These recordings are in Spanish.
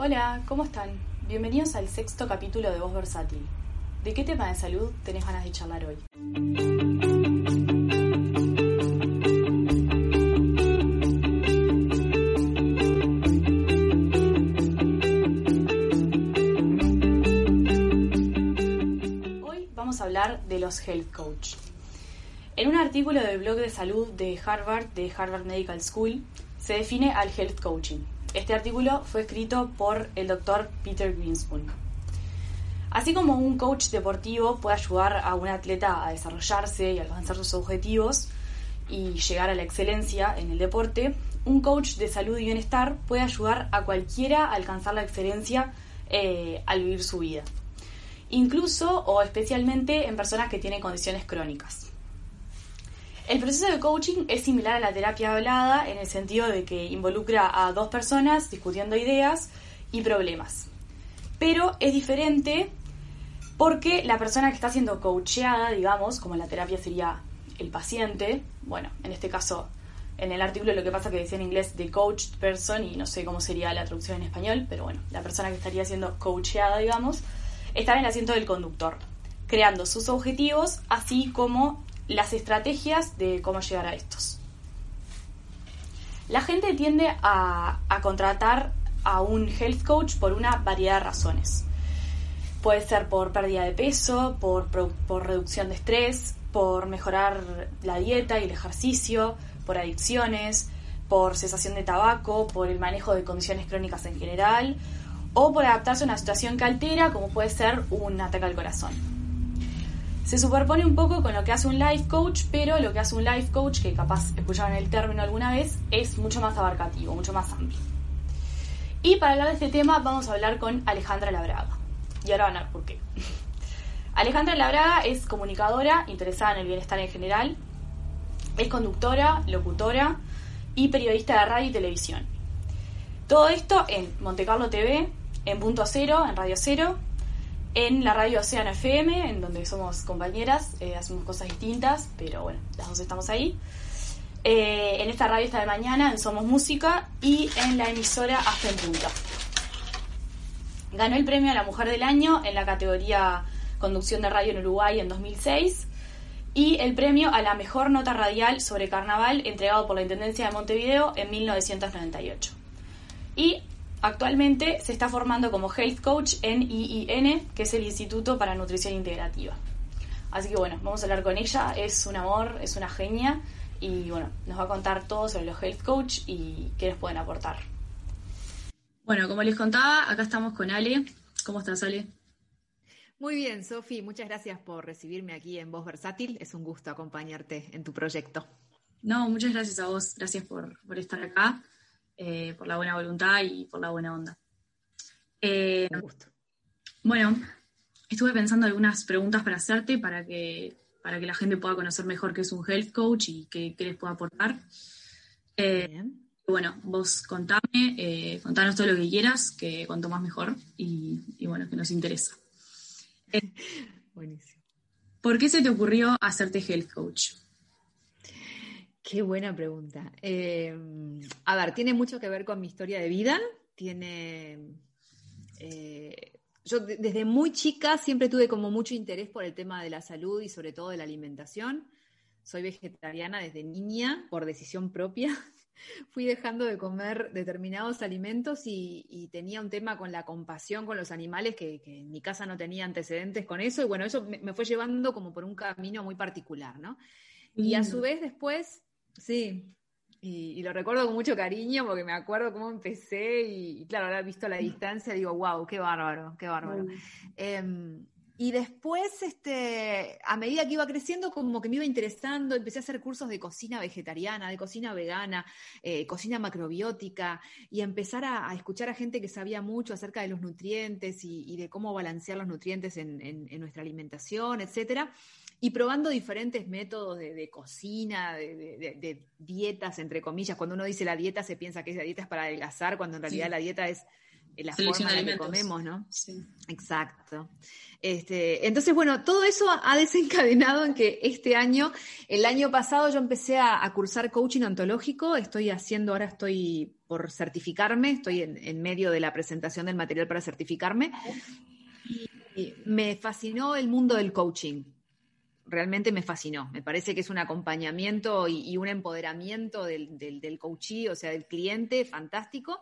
Hola, ¿cómo están? Bienvenidos al sexto capítulo de Voz Versátil. ¿De qué tema de salud tenés ganas de charlar hoy? Hoy vamos a hablar de los health coach. En un artículo del blog de salud de Harvard, de Harvard Medical School, se define al health coaching. Este artículo fue escrito por el doctor Peter Greenspoon. Así como un coach deportivo puede ayudar a un atleta a desarrollarse y alcanzar sus objetivos y llegar a la excelencia en el deporte, un coach de salud y bienestar puede ayudar a cualquiera a alcanzar la excelencia eh, al vivir su vida. Incluso o especialmente en personas que tienen condiciones crónicas. El proceso de coaching es similar a la terapia hablada en el sentido de que involucra a dos personas discutiendo ideas y problemas. Pero es diferente porque la persona que está siendo coacheada, digamos, como la terapia sería el paciente, bueno, en este caso, en el artículo lo que pasa que decía en inglés the coached person y no sé cómo sería la traducción en español, pero bueno, la persona que estaría siendo coacheada, digamos, está en el asiento del conductor, creando sus objetivos, así como las estrategias de cómo llegar a estos. La gente tiende a, contratar a un health coach por una variedad de razones. Puede ser por pérdida de peso, por, reducción de estrés, por mejorar la dieta y el ejercicio, por adicciones, por cesación de tabaco, por el manejo de condiciones crónicas en general, o por adaptarse a una situación que altera, como puede ser un ataque al corazón se superpone un poco con lo que hace un life coach, pero lo que hace un life coach, que capaz escucharon el término alguna vez, es mucho más abarcativo, mucho más amplio. Y para hablar de este tema vamos a hablar con Alejandra Labraga. Y ahora van a ver por qué. Alejandra Labraga es comunicadora, interesada en el bienestar en general, es conductora, locutora y periodista de radio y televisión. Todo esto en Montecarlo TV, en Punto Cero, en Radio Cero, en la radio Océano FM, en donde somos compañeras, eh, hacemos cosas distintas, pero bueno, las dos estamos ahí. Eh, en esta radio esta de mañana, en Somos Música, y en la emisora Hasta Punta. Ganó el premio a la Mujer del Año en la categoría Conducción de Radio en Uruguay en 2006 y el premio a la Mejor Nota Radial sobre Carnaval entregado por la Intendencia de Montevideo en 1998. Y Actualmente se está formando como Health Coach en IIN, que es el Instituto para Nutrición Integrativa. Así que bueno, vamos a hablar con ella. Es un amor, es una genia y bueno, nos va a contar todo sobre los Health Coach y qué les pueden aportar. Bueno, como les contaba, acá estamos con Ale. ¿Cómo estás, Ale? Muy bien, Sofi, muchas gracias por recibirme aquí en Voz Versátil. Es un gusto acompañarte en tu proyecto. No, muchas gracias a vos. Gracias por, por estar acá. Eh, por la buena voluntad y por la buena onda. Eh, bueno, estuve pensando algunas preguntas para hacerte para que, para que la gente pueda conocer mejor qué es un health coach y qué, les puedo aportar. Eh, bueno, vos contame, contanos todo lo que quieras, que cuanto más mejor y, y bueno, que nos interesa. Buenísimo. ¿Por qué se te ocurrió hacerte health coach? Qué buena pregunta. Eh, a ver, tiene mucho que ver con mi historia de vida. Tiene. Eh, yo desde muy chica siempre tuve como mucho interés por el tema de la salud y sobre todo de la alimentación. Soy vegetariana desde niña, por decisión propia. Fui dejando de comer determinados alimentos y, tenía un tema con la compasión con los animales que, en mi casa no tenía antecedentes con eso. Y bueno, eso me, me fue llevando como por un camino muy particular, ¿no? Y a su vez después Sí, y, lo recuerdo con mucho cariño porque me acuerdo cómo empecé y, claro, ahora visto la distancia digo, wow, qué bárbaro, qué bárbaro. Em, y después, este, a medida que iba creciendo, como que me iba interesando, empecé a hacer cursos de cocina vegetariana, de cocina vegana, eh, cocina macrobiótica, y empezar a, escuchar a gente que sabía mucho acerca de los nutrientes y, de cómo balancear los nutrientes en, en nuestra alimentación, etcétera y probando diferentes métodos de, cocina, de, dietas, entre comillas. Cuando uno dice la dieta se piensa que esa dieta es para adelgazar, cuando en realidad la dieta es la forma en la que comemos, ¿no? Sí. Exacto. Este, entonces, bueno, todo eso ha desencadenado en que este año, el año pasado yo empecé a, cursar coaching ontológico, estoy haciendo, ahora estoy por certificarme, estoy en, medio de la presentación del material para certificarme, y me fascinó el mundo del coaching. Realmente me fascinó. Me parece que es un acompañamiento y, un empoderamiento del, del, del o sea, del cliente, fantástico.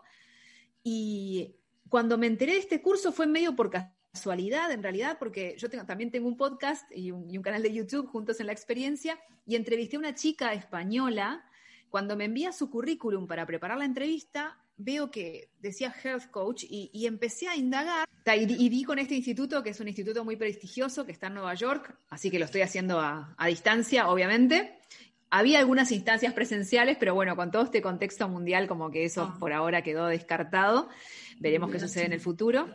Y cuando me enteré de este curso fue medio por casualidad, en realidad, porque yo también tengo un podcast y un, canal de YouTube juntos en la experiencia, y entrevisté a una chica española. Cuando me envía su currículum para preparar la entrevista, veo que decía Health Coach y, empecé a indagar y, vi con este instituto, que es un instituto muy prestigioso, que está en Nueva York, así que lo estoy haciendo a, a distancia, obviamente. Había algunas instancias presenciales, pero bueno, con todo este contexto mundial, como que eso ah. por ahora quedó descartado. Veremos qué sucede en el futuro.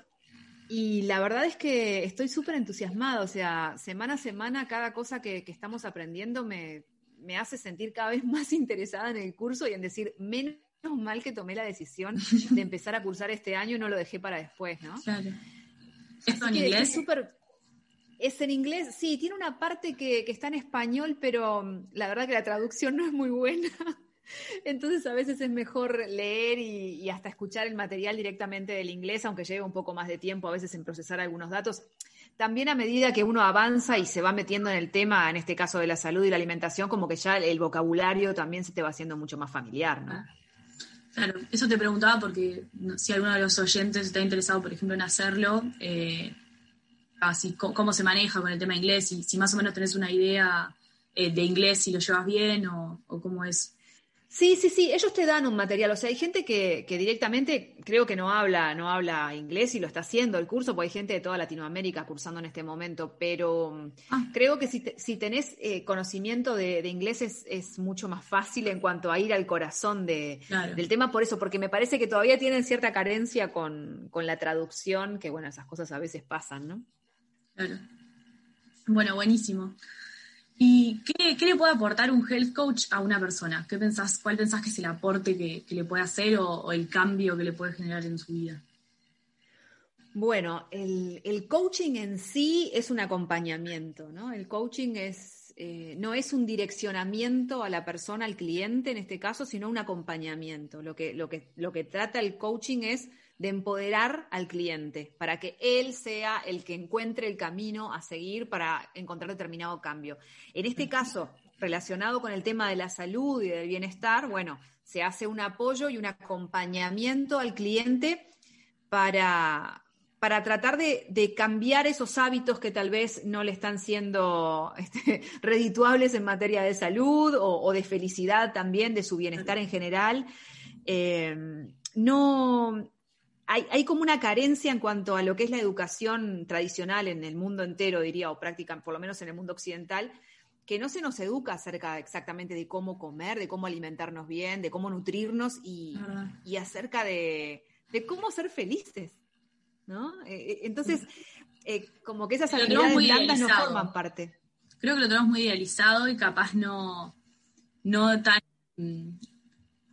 Y la verdad es que estoy súper entusiasmada, o sea, semana a semana cada cosa que, estamos aprendiendo me, hace sentir cada vez más interesada en el curso y en decir, menos mal que tomé la decisión de empezar a cursar este año y no lo dejé para después, ¿no? Claro. ¿Es en inglés? Es. Es en inglés, sí, tiene una parte que, que, está en español, pero mm, la verdad que la traducción no es muy buena. Entonces a veces es mejor leer y, hasta escuchar el material directamente del inglés, aunque lleve un poco más de tiempo a veces en procesar algunos datos. También a medida que uno avanza y se va metiendo en el tema, en este caso de la salud y la alimentación, como que ya el vocabulario también se te va haciendo mucho más familiar, ¿no? Claro, eso te preguntaba porque si alguno de los oyentes está interesado, por ejemplo, en hacerlo, eh, así, cómo se maneja con el tema inglés, y si más o menos tenés una idea eh, de inglés, si lo llevas bien o, o cómo es. Sí, sí, sí, ellos te dan un material, o sea, hay gente que, directamente creo que no habla, no habla inglés y lo está haciendo el curso, porque hay gente de toda Latinoamérica cursando en este momento, pero ah. creo que si, si tenés eh, conocimiento de, inglés es, mucho más fácil en cuanto a ir al corazón de, del tema, por eso, porque me parece que todavía tienen cierta carencia con, con la traducción, que bueno, esas cosas a veces pasan, ¿no? Claro. Bueno, buenísimo. ¿Y qué, le puede aportar un health coach a una persona? ¿Qué pensás, ¿Cuál pensás que es el aporte que, le puede hacer o, el cambio que le puede generar en su vida? Bueno, el, coaching en sí es un acompañamiento, ¿no? El coaching es, eh, no es un direccionamiento a la persona, al cliente en este caso, sino un acompañamiento. Lo que, lo que, lo que trata el coaching es de empoderar al cliente para que él sea el que encuentre el camino a seguir para encontrar determinado cambio. En este caso, relacionado con el tema de la salud y del bienestar, bueno, se hace un apoyo y un acompañamiento al cliente para, para tratar de, cambiar esos hábitos que tal vez no le están siendo este, redituables en materia de salud o, de felicidad también, de su bienestar en general. Eh, no, hay, como una carencia en cuanto a lo que es la educación tradicional en el mundo entero, diría, o práctica, por lo menos en el mundo occidental, que no se nos educa acerca exactamente de cómo comer, de cómo alimentarnos bien, de cómo nutrirnos y, acerca de, cómo ser felices. ¿No? Eh, eh, entonces, eh, como que esas habilidades blandas no forman parte. Creo que lo tenemos muy idealizado y capaz no, no tan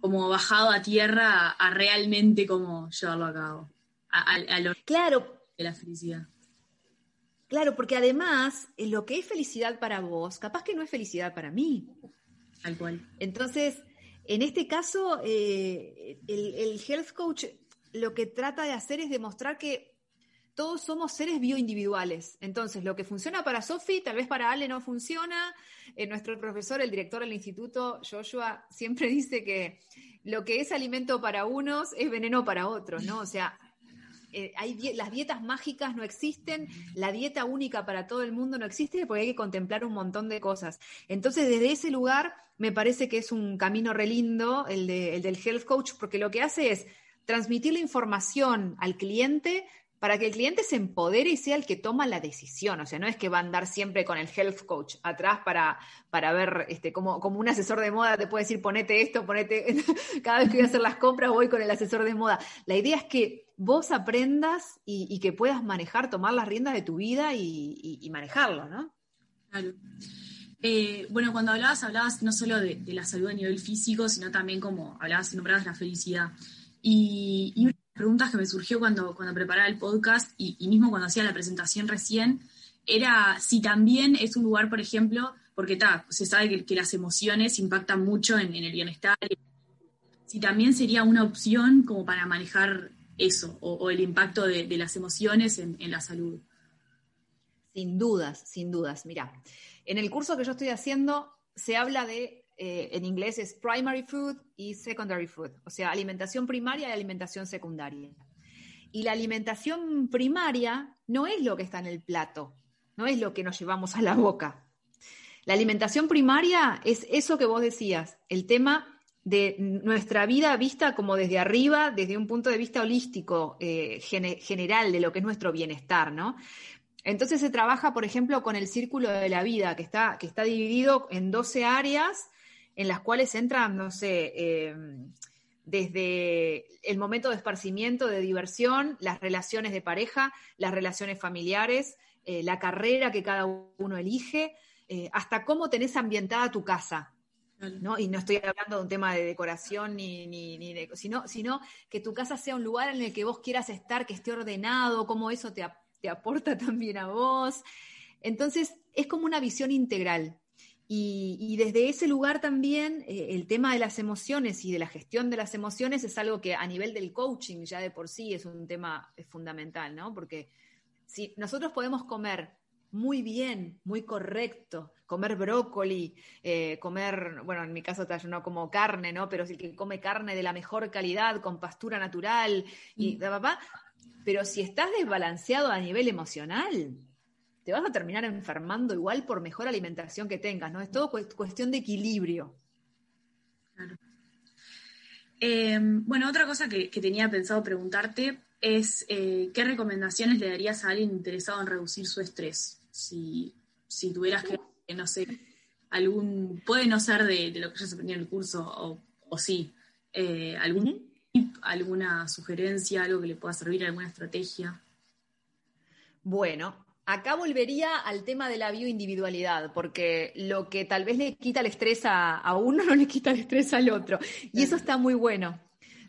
como bajado a tierra a, realmente como llevarlo a cabo. A, lo claro. de la felicidad. Claro, porque además, lo que es felicidad para vos, capaz que no es felicidad para mí. Tal cual. Entonces, en este caso, eh, el, el health coach lo que trata de hacer es demostrar que todos somos seres bioindividuales. Entonces, lo que funciona para Sofi, tal vez para Ale no funciona. Eh, nuestro profesor, el director del instituto, Joshua, siempre dice que lo que es alimento para unos es veneno para otros, ¿no? O sea, eh, hay las dietas mágicas no existen, la dieta única para todo el mundo no existe porque hay que contemplar un montón de cosas. Entonces, desde ese lugar, me parece que es un camino re lindo el del health coach, porque lo que hace es transmitir la información al cliente para que el cliente se empodere y sea el que toma la decisión. O sea, no es que va a andar siempre con el health coach atrás para, para ver, este, como, como un asesor de moda te puede decir, ponete esto, ponete, cada vez que voy a hacer las compras voy con el asesor de moda. La idea es que vos aprendas y, que puedas manejar, tomar las riendas de tu vida y, manejarlo, ¿no? Claro. Eh, bueno, cuando hablabas, hablabas no solo de, la salud a nivel físico, sino también como hablabas y nombrabas la felicidad. Y, y preguntas que me surgió cuando, cuando preparaba el podcast y, mismo cuando hacía la presentación recién, era si también es un lugar, por ejemplo, porque ta, se sabe que, las emociones impactan mucho en, el bienestar, si también sería una opción como para manejar eso, o, el impacto de, las emociones en, en la salud. Sin dudas, sin dudas. Mira, en el curso que yo estoy haciendo se habla de eh, en inglés es primary food y secondary food, o sea, alimentación primaria y alimentación secundaria. Y la alimentación primaria no es lo que está en el plato, no es lo que nos llevamos a la boca. La alimentación primaria es eso que vos decías, el tema de nuestra vida vista como desde arriba, desde un punto de vista holístico, eh, general, de lo que es nuestro bienestar, ¿no? Entonces se trabaja, por ejemplo, con el círculo de la vida, que está, que está dividido en 12 áreas en las cuales entran, no sé, eh, desde el momento de esparcimiento, de diversión, las relaciones de pareja, las relaciones familiares, eh, la carrera que cada uno elige, eh, hasta cómo tenés ambientada tu casa. ¿no? Y no estoy hablando de un tema de decoración ni, ni, de, sino, sino que tu casa sea un lugar en el que vos quieras estar, que esté ordenado, cómo eso te, te aporta también a vos. Entonces, es como una visión integral. Y, desde ese lugar también eh, el tema de las emociones y de la gestión de las emociones es algo que a nivel del coaching ya de por sí es un tema fundamental, ¿no? Porque si nosotros podemos comer muy bien, muy correcto, comer brócoli, eh, comer, bueno, en mi caso yo no como carne, ¿no? Pero si el que come carne de la mejor calidad, con pastura natural, y mm. papá, pero si estás desbalanceado a nivel emocional, te vas a terminar enfermando igual por mejor alimentación que tengas, ¿no? Es todo cuestión de equilibrio. Em, bueno, otra cosa que, tenía pensado preguntarte es eh, qué recomendaciones le darías a alguien interesado en reducir su estrés. Si, tuvieras que, no sé, algún, puede no ser de, lo que ya se aprendió en el curso, o, sí, eh, algún tip, alguna sugerencia, algo que le pueda servir, alguna estrategia. Bueno, Acá volvería al tema de la bioindividualidad, porque lo que tal vez le quita el estrés a, uno no le quita el estrés al otro. Y eso está muy bueno.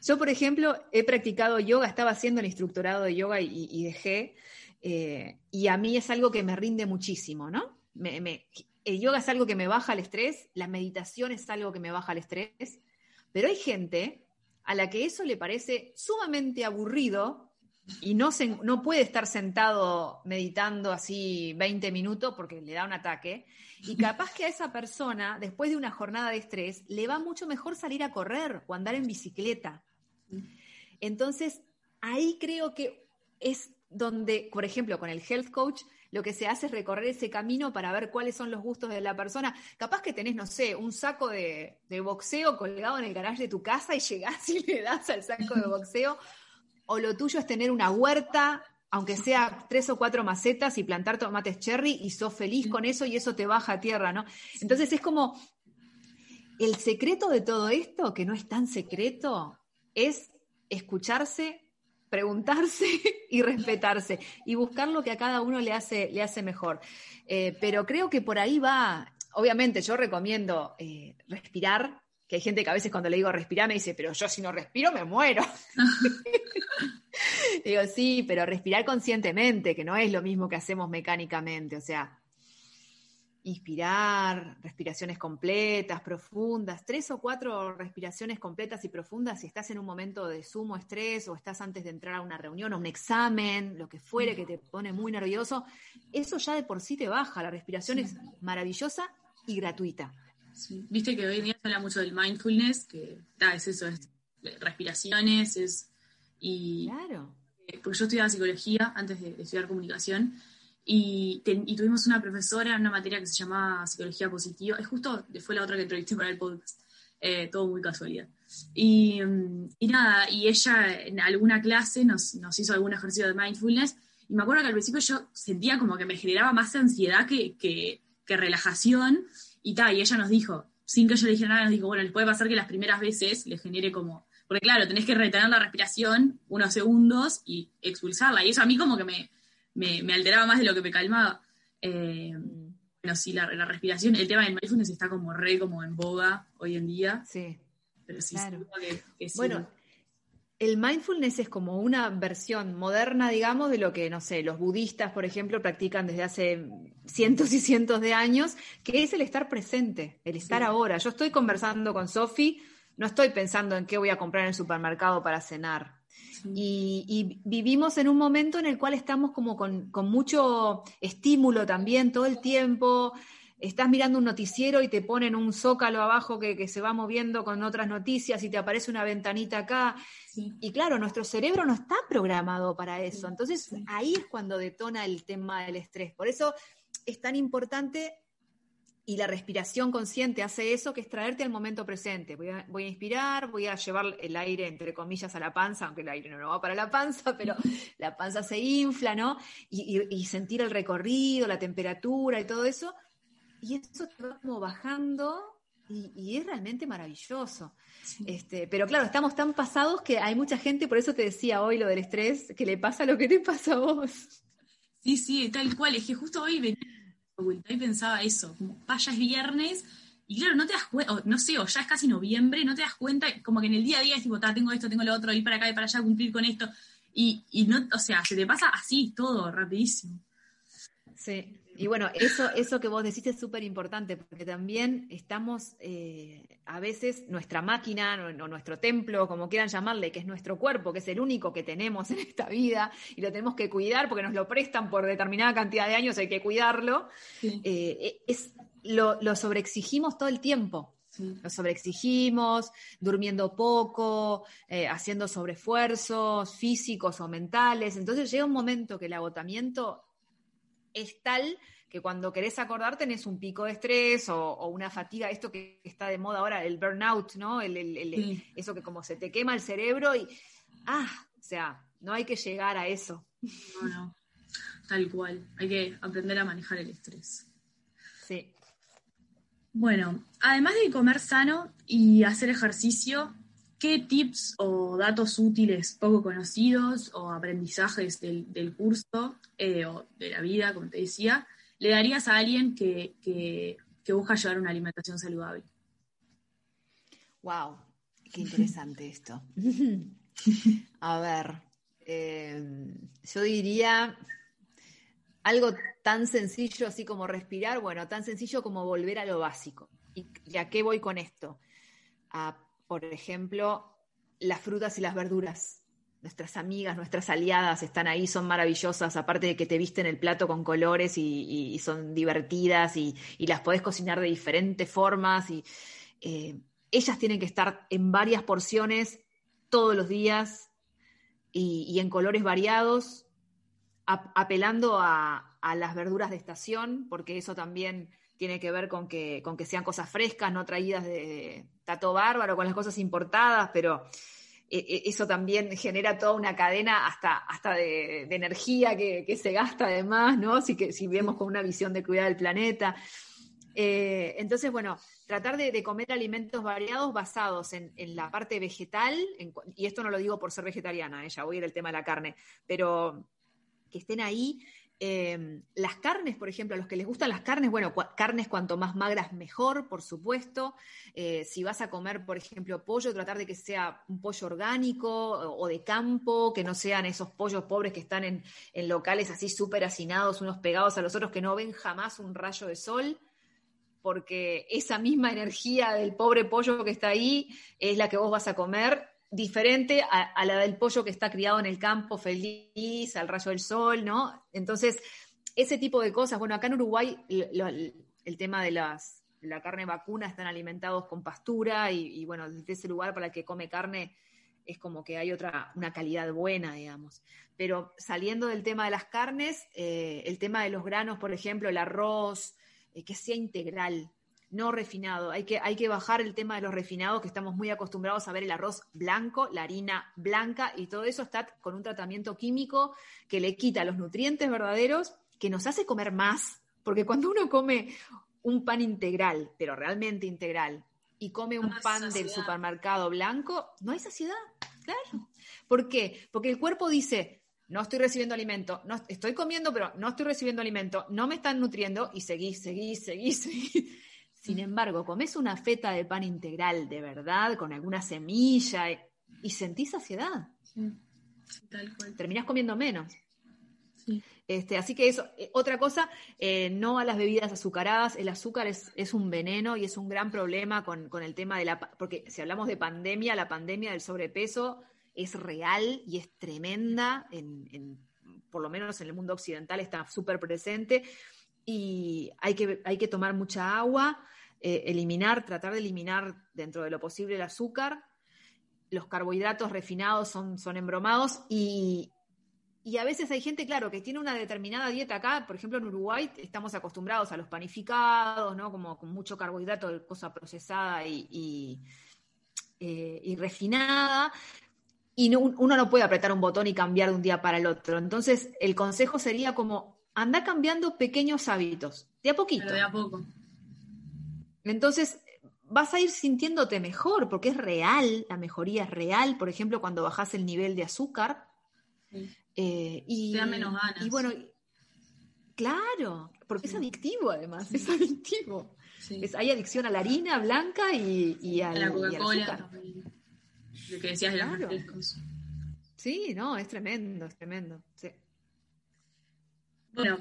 Yo, por ejemplo, he practicado yoga, estaba haciendo el instructorado de yoga y, dejé, eh, y a mí es algo que me rinde muchísimo, ¿no? el yoga es algo que me baja el estrés, la meditación es algo que me baja el estrés, pero hay gente a la que eso le parece sumamente aburrido y no, no puede estar sentado meditando así 20 minutos porque le da un ataque. Y capaz que a esa persona, después de una jornada de estrés, le va mucho mejor salir a correr o andar en bicicleta. Entonces, ahí creo que es donde, por ejemplo, con el health coach, lo que se hace es recorrer ese camino para ver cuáles son los gustos de la persona. Capaz que tenés, no sé, un saco de, de boxeo colgado en el garaje de tu casa y llegás y le das al saco de boxeo o lo tuyo es tener una huerta, aunque sea tres o cuatro macetas y plantar tomates cherry y sos feliz con eso y eso te baja a tierra, ¿no? Entonces es como el secreto de todo esto, que no es tan secreto, es escucharse, preguntarse y respetarse y buscar lo que a cada uno le hace, le hace mejor. Eh, pero creo que por ahí va, obviamente yo recomiendo eh, respirar, que hay gente que a veces cuando le digo respirar me dice, pero yo si no respiro me muero. digo, sí, pero respirar conscientemente, que no es lo mismo que hacemos mecánicamente, o sea, inspirar, respiraciones completas, profundas, tres o cuatro respiraciones completas y profundas si estás en un momento de sumo estrés o estás antes de entrar a una reunión o un examen, lo que fuere que te pone muy nervioso, eso ya de por sí te baja, la respiración es maravillosa y gratuita. Viste que hoy en día se habla mucho del mindfulness, que es eso, es respiraciones, es... Y, claro. Eh, porque yo estudiaba psicología antes de, estudiar comunicación y, tuvimos una profesora en una materia que se llamaba psicología positiva, es justo, fue la otra que entrevisté para el podcast, eh, todo muy casualidad. Y, nada, y ella en alguna clase nos, hizo algún ejercicio de mindfulness y me acuerdo que al principio yo sentía como que me generaba más ansiedad que, que, que relajación y tal, y ella nos dijo, sin que yo le dijera nada, nos dijo, bueno, les puede pasar que las primeras veces le genere como, porque claro, tenés que retener la respiración unos segundos y expulsarla, y eso a mí como que me, me, alteraba más de lo que me calmaba. Eh, bueno, sí, la, respiración, el tema del mindfulness está como re como en boga hoy en día. Sí. Pero sí, claro. que, Bueno, el mindfulness es como una versión moderna, digamos, de lo que, no sé, los budistas, por ejemplo, practican desde hace cientos y cientos de años, que es el estar presente, el estar ahora. Yo estoy conversando con Sofi, no estoy pensando en qué voy a comprar en el supermercado para cenar. Y, vivimos en un momento en el cual estamos como con, con mucho estímulo también todo el tiempo, estás mirando un noticiero y te ponen un zócalo abajo que, se va moviendo con otras noticias y te aparece una ventanita acá. Y claro, nuestro cerebro no está programado para eso. Entonces ahí es cuando detona el tema del estrés. Por eso es tan importante y la respiración consciente hace eso, que es traerte al momento presente. Voy a, voy a, inspirar, voy a llevar el aire, entre comillas, a la panza, aunque el aire no, va para la panza, pero la panza se infla, ¿no? y sentir el recorrido, la temperatura y todo eso y eso te va como bajando y, es realmente maravilloso. Este, pero claro, estamos tan pasados que hay mucha gente, por eso te decía hoy lo del estrés, que le pasa lo que te pasa a vos. Sí, sí, tal cual. Es que justo hoy venía y pensaba eso, como vaya es viernes, y claro, no te das cuenta, no sé, o ya es casi noviembre, no te das cuenta, como que en el día a día es tipo, tengo esto, tengo lo otro, ir para acá y para allá, cumplir con esto. Y, y no, o sea, se te pasa así todo, rapidísimo. Sí, y bueno, eso, eso que vos decís es súper importante, porque también estamos, eh, a veces, nuestra máquina o, nuestro templo, como quieran llamarle, que es nuestro cuerpo, que es el único que tenemos en esta vida, y lo tenemos que cuidar porque nos lo prestan por determinada cantidad de años, hay que cuidarlo, eh, es, lo, lo, sobreexigimos todo el tiempo. Lo sobreexigimos, durmiendo poco, eh, haciendo sobreesfuerzos físicos o mentales. Entonces llega un momento que el agotamiento es tal que cuando querés acordar tenés un pico de estrés o, una fatiga, esto que está de moda ahora, el burnout, ¿no? Eso que como se te quema el cerebro y, ah, o sea, no hay que llegar a eso. No, no, tal cual, hay que aprender a manejar el estrés. Sí. Bueno, además de comer sano y hacer ejercicio, ¿qué tips o datos útiles poco conocidos o aprendizajes del, curso eh, o de la vida, como te decía, le darías a alguien que, busca llevar una alimentación saludable? Wow, qué interesante esto. A ver, eh, yo diría algo tan sencillo así como respirar, bueno, tan sencillo como volver a lo básico. ¿Y, y a qué voy con esto? A por ejemplo, las frutas y las verduras. Nuestras amigas, nuestras aliadas están ahí, son maravillosas, aparte de que te visten el plato con colores y, son divertidas y, las podés cocinar de diferentes formas. Y, eh, ellas tienen que estar en varias porciones todos los días y, en colores variados, apelando a, a las verduras de estación, porque eso también tiene que ver con que, con que sean cosas frescas, no traídas de, tato bárbaro, con las cosas importadas, pero e, e, eso también genera toda una cadena hasta, hasta de, energía que, se gasta además, ¿no? Si, que, si vemos con una visión de cuidar del planeta. Eh, entonces, bueno, tratar de, comer alimentos variados basados en, la parte vegetal, y esto no lo digo por ser vegetariana, ¿eh? voy a ir al tema de la carne, pero que estén ahí Em, las carnes, por ejemplo, a los que les gustan las carnes, bueno, carnes cuanto más magras mejor, por supuesto. Eh, si vas a comer, por ejemplo, pollo, tratar de que sea un pollo orgánico o, de campo, que no sean esos pollos pobres que están en, locales así súper hacinados, unos pegados a los otros, que no ven jamás un rayo de sol porque esa misma energía del pobre pollo que está ahí es la que vos vas a comer diferente a, la del pollo que está criado en el campo feliz, al rayo del sol, ¿no? Entonces, ese tipo de cosas, bueno, acá en Uruguay el, tema de las, la carne vacuna están alimentados con pastura y, bueno, desde ese lugar para el que come carne es como que hay otra, una calidad buena, digamos. Pero saliendo del tema de las carnes, eh, el tema de los granos, por ejemplo, el arroz, eh, que sea integral, no refinado. Hay que, hay que bajar el tema de los refinados, que estamos muy acostumbrados a ver el arroz blanco, la harina blanca, y todo eso está con un tratamiento químico que le quita los nutrientes verdaderos, que nos hace comer más, porque cuando uno come un pan integral, pero realmente integral, y come un pan del supermercado blanco, no hay saciedad, claro. ¿Por qué? Porque el cuerpo dice, no estoy recibiendo alimento, no estoy comiendo, pero no estoy recibiendo alimento, no me están nutriendo y seguís, seguís, seguís, seguís. Sin embargo, comes una feta de pan integral de verdad, con alguna semilla, y sentís saciedad. Sí, tal cual. Terminás comiendo menos. Sí. Este, así que eso, eh, otra cosa, eh, no a las bebidas azucaradas. El azúcar es, es un veneno y es un gran problema con, con, el tema de la... Porque si hablamos de pandemia, la pandemia del sobrepeso es real y es tremenda, en, en, por lo menos en el mundo occidental está súper presente y hay que, hay que tomar mucha agua, eh, eliminar, tratar de eliminar dentro de lo posible el azúcar. Los carbohidratos refinados son, son embromados y, y a veces hay gente, claro, que tiene una determinada dieta acá, por ejemplo en Uruguay estamos acostumbrados a los panificados, ¿no? Como con mucho carbohidrato, cosa procesada y, y, eh, refinada, y no, uno no puede apretar un botón y cambiar de un día para el otro. Entonces, el consejo sería como, anda cambiando pequeños hábitos, de a poquito. Pero de a poco. Entonces, vas a ir sintiéndote mejor, porque es real, la mejoría es real, por ejemplo, cuando bajas el nivel de azúcar. Sí. Eh, y, Te da menos ganas. Y bueno, claro, porque sí. es adictivo además, es adictivo. Es, hay adicción a la harina blanca y, y a la Coca-Cola. Lo que decías de claro. los refrescos. Sí, no, es tremendo, es tremendo. Sí. Bueno,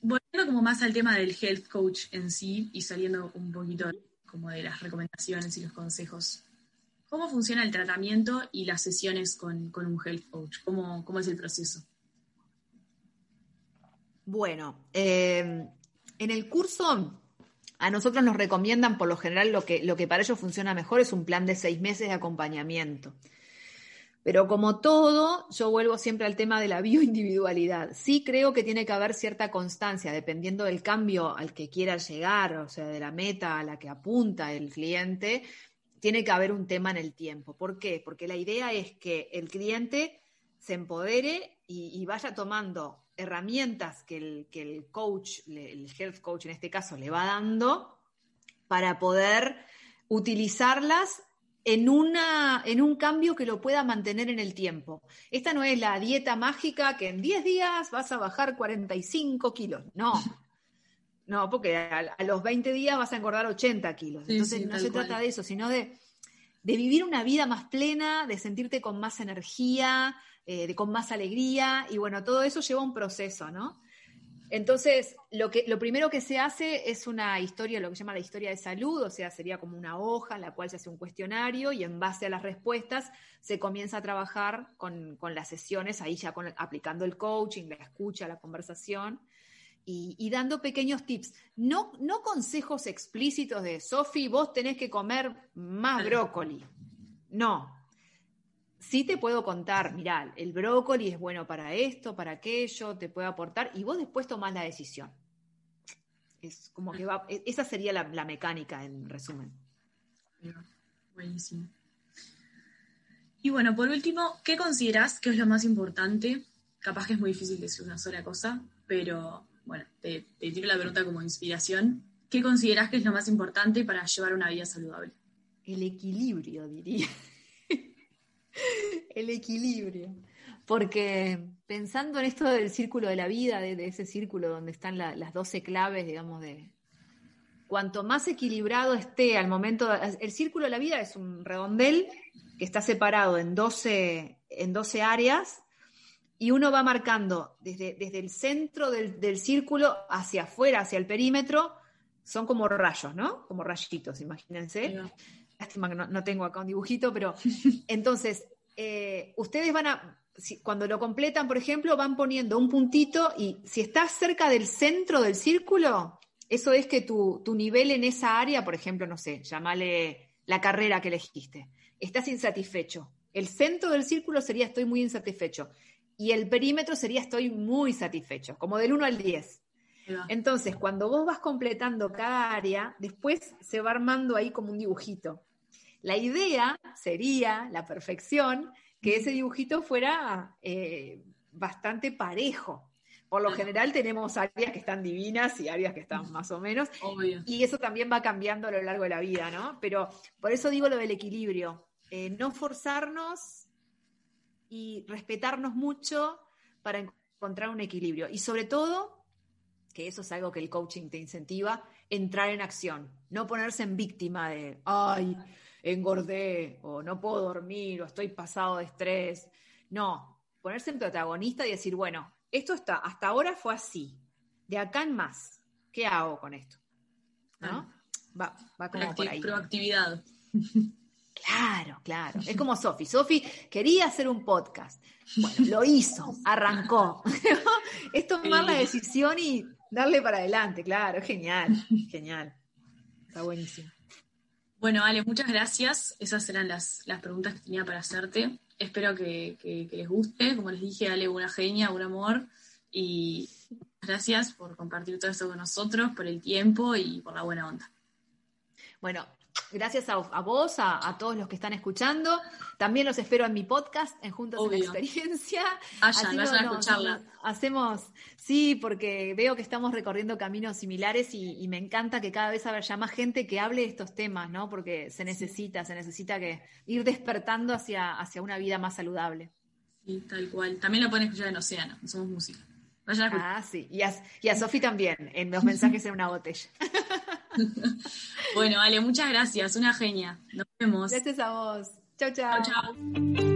volviendo como más al tema del health coach en sí y saliendo un poquito como de las recomendaciones y los consejos. ¿Cómo funciona el tratamiento y las sesiones con, con un health coach? ¿Cómo, ¿Cómo, es el proceso? Bueno, eh, en el curso a nosotros nos recomiendan por lo general lo que, lo que para ellos funciona mejor es un plan de seis meses de acompañamiento. Pero como todo, yo vuelvo siempre al tema de la bioindividualidad. Sí creo que tiene que haber cierta constancia, dependiendo del cambio al que quiera llegar, o sea, de la meta a la que apunta el cliente, tiene que haber un tema en el tiempo. ¿Por qué? Porque la idea es que el cliente se empodere y, vaya tomando herramientas que el, que el coach, el health coach en este caso, le va dando para poder utilizarlas en, una, en un cambio que lo pueda mantener en el tiempo. Esta no es la dieta mágica que en 10 días vas a bajar 45 kilos. No. No, porque a, a los 20 días vas a engordar 80 kilos. Sí, Entonces sí, no se cual. trata de eso, sino de, de vivir una vida más plena, de sentirte con más energía, eh, de, con más alegría, y bueno, todo eso lleva un proceso, ¿no? Entonces, lo, que, lo primero que se hace es una historia, lo que se llama la historia de salud, o sea, sería como una hoja en la cual se hace un cuestionario y en base a las respuestas se comienza a trabajar con, con las sesiones, ahí ya con, aplicando el coaching, la escucha, la conversación. Y, y, dando pequeños tips. No, no consejos explícitos de, Sofi, vos tenés que comer más brócoli. No. Sí te puedo contar, mirá, el brócoli es bueno para esto, para aquello, te puede aportar, y vos después tomás la decisión. Es como que va, esa sería la, la mecánica en resumen. Buenísimo. Y bueno, por último, ¿qué considerás que es lo más importante? Capaz que es muy difícil decir una sola cosa, pero bueno, te, te, tiro la pregunta como inspiración. ¿Qué consideras que es lo más importante para llevar una vida saludable? El equilibrio, diría. El equilibrio. Porque pensando en esto del círculo de la vida, de, ese círculo donde están la, las 12 claves, digamos, de cuanto más equilibrado esté al momento, el círculo de la vida es un redondel que está separado en 12, en 12 áreas y uno va marcando desde, desde el centro del, del, círculo hacia afuera, hacia el perímetro, son como rayos, ¿no? Como rayitos, imagínense. Yeah. Lástima que no, no, tengo acá un dibujito, pero entonces, eh, ustedes van a, si, cuando lo completan, por ejemplo, van poniendo un puntito y si estás cerca del centro del círculo, eso es que tu, tu nivel en esa área, por ejemplo, no sé, llamale la carrera que elegiste, estás insatisfecho. El centro del círculo sería estoy muy insatisfecho y el perímetro sería estoy muy satisfecho, como del 1 al 10. Entonces, cuando vos vas completando cada área, después se va armando ahí como un dibujito. La idea sería, la perfección, que ese dibujito fuera eh, bastante parejo. Por lo general tenemos áreas que están divinas y áreas que están más o menos. Obvio. Y eso también va cambiando a lo largo de la vida, ¿no? Pero por eso digo lo del equilibrio. Eh, no forzarnos y respetarnos mucho para encontrar un equilibrio. Y sobre todo, que eso es algo que el coaching te incentiva, entrar en acción, no ponerse en víctima de, ay, engordé, o no puedo dormir, o estoy pasado de estrés. No, ponerse en protagonista y decir, bueno, esto está, hasta ahora fue así, de acá en más, ¿qué hago con esto? ¿No? Va, va como por ahí. Proactividad. Claro, claro. Es como Sofi. Sofi quería hacer un podcast. Bueno, lo hizo, arrancó. es tomar la decisión y darle para adelante, claro. Genial, genial. Está buenísimo. Bueno, Ale, muchas gracias. Esas eran las, las preguntas que tenía para hacerte. Espero que, les guste. Como les dije, Ale, una genia, un amor. Y gracias por compartir todo esto con nosotros, por el tiempo y por la buena onda. Bueno, gracias a, vos, a, todos los que están escuchando. También los espero en mi podcast, en Juntos en la Experiencia. Vayan, vayan a escucharla. hacemos, sí, porque veo que estamos recorriendo caminos similares y, me encanta que cada vez haya más gente que hable de estos temas, ¿no? Porque se necesita, se necesita que ir despertando hacia, hacia una vida más saludable. Sí, tal cual. También lo pueden escuchar en Océano, Somos Música. ah, sí. Y a, y a Sofi también, en los mensajes en una botella. bueno, Ale, muchas gracias. Una genia. Nos vemos. Gracias a vos. Chao, chao. Chao, chao.